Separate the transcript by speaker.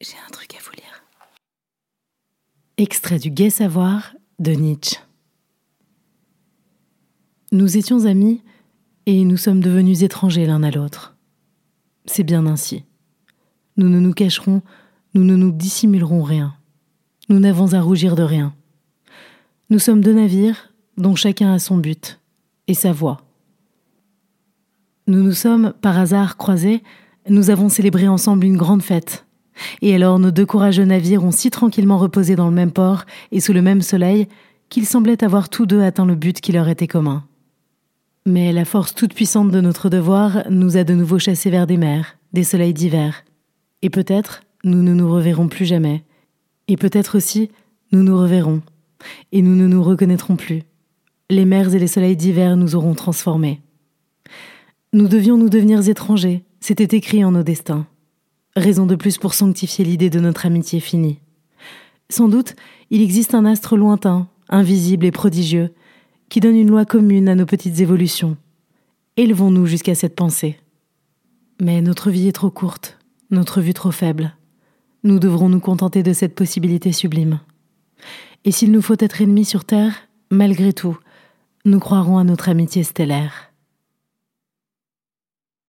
Speaker 1: J'ai un truc à vous lire.
Speaker 2: Extrait du Gai Savoir de Nietzsche. Nous étions amis et nous sommes devenus étrangers l'un à l'autre. C'est bien ainsi. Nous ne nous cacherons, nous ne nous dissimulerons rien. Nous n'avons à rougir de rien. Nous sommes deux navires dont chacun a son but et sa voie. Nous nous sommes, par hasard, croisés, nous avons célébré ensemble une grande fête et alors nos deux courageux navires ont si tranquillement reposé dans le même port et sous le même soleil qu'ils semblaient avoir tous deux atteint le but qui leur était commun. Mais la force toute puissante de notre devoir nous a de nouveau chassés vers des mers, des soleils d'hiver. Et peut-être nous ne nous reverrons plus jamais. Et peut-être aussi nous nous reverrons. Et nous ne nous reconnaîtrons plus. Les mers et les soleils d'hiver nous auront transformés. Nous devions nous devenir étrangers, c'était écrit en nos destins. Raison de plus pour sanctifier l'idée de notre amitié finie. Sans doute, il existe un astre lointain, invisible et prodigieux, qui donne une loi commune à nos petites évolutions. Élevons-nous jusqu'à cette pensée. Mais notre vie est trop courte, notre vue trop faible. Nous devrons nous contenter de cette possibilité sublime. Et s'il nous faut être ennemis sur Terre, malgré tout, nous croirons à notre amitié stellaire.